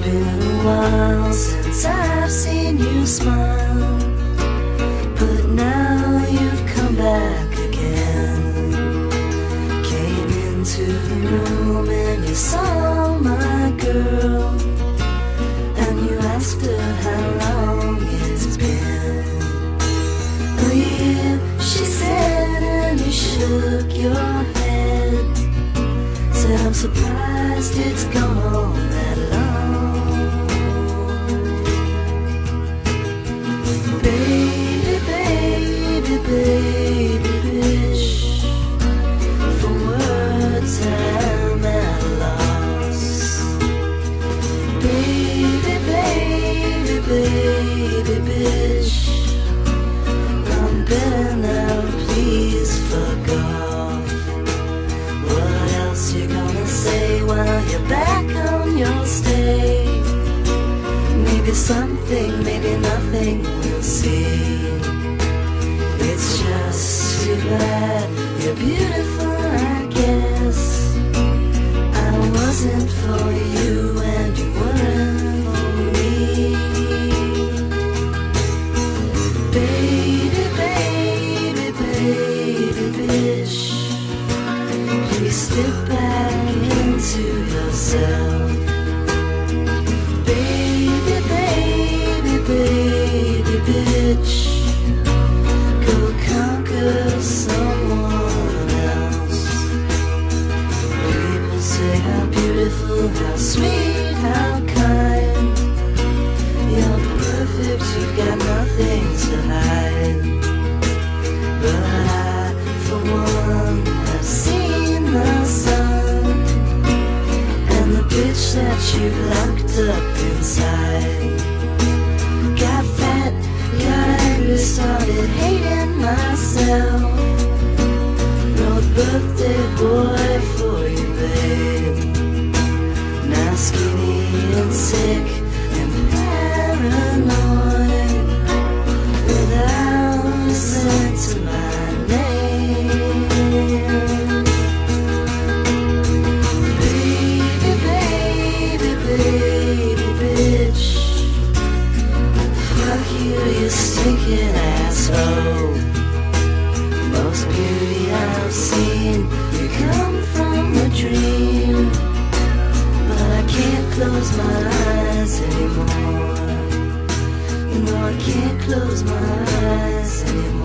It's been a while since I've seen you smile, but now you've come back again. Came into the room and you saw my girl, and you asked her how long it's been. A year, she said, and you shook your head. Said I'm surprised it's gone something, maybe nothing, we'll see. It's just too bad you're beautiful, I guess. I wasn't for you and you weren't for me. Baby, baby, baby, bitch. Please back into yourself. How sweet, how kind. You're perfect, you've got nothing to hide. But I, for one, have seen the sun and the bitch that you've locked up inside. Got fat, got angry, started hating myself. Wrote birthday boy for you, babe. Skinny and sick and paranoid can't close my eyes anymore.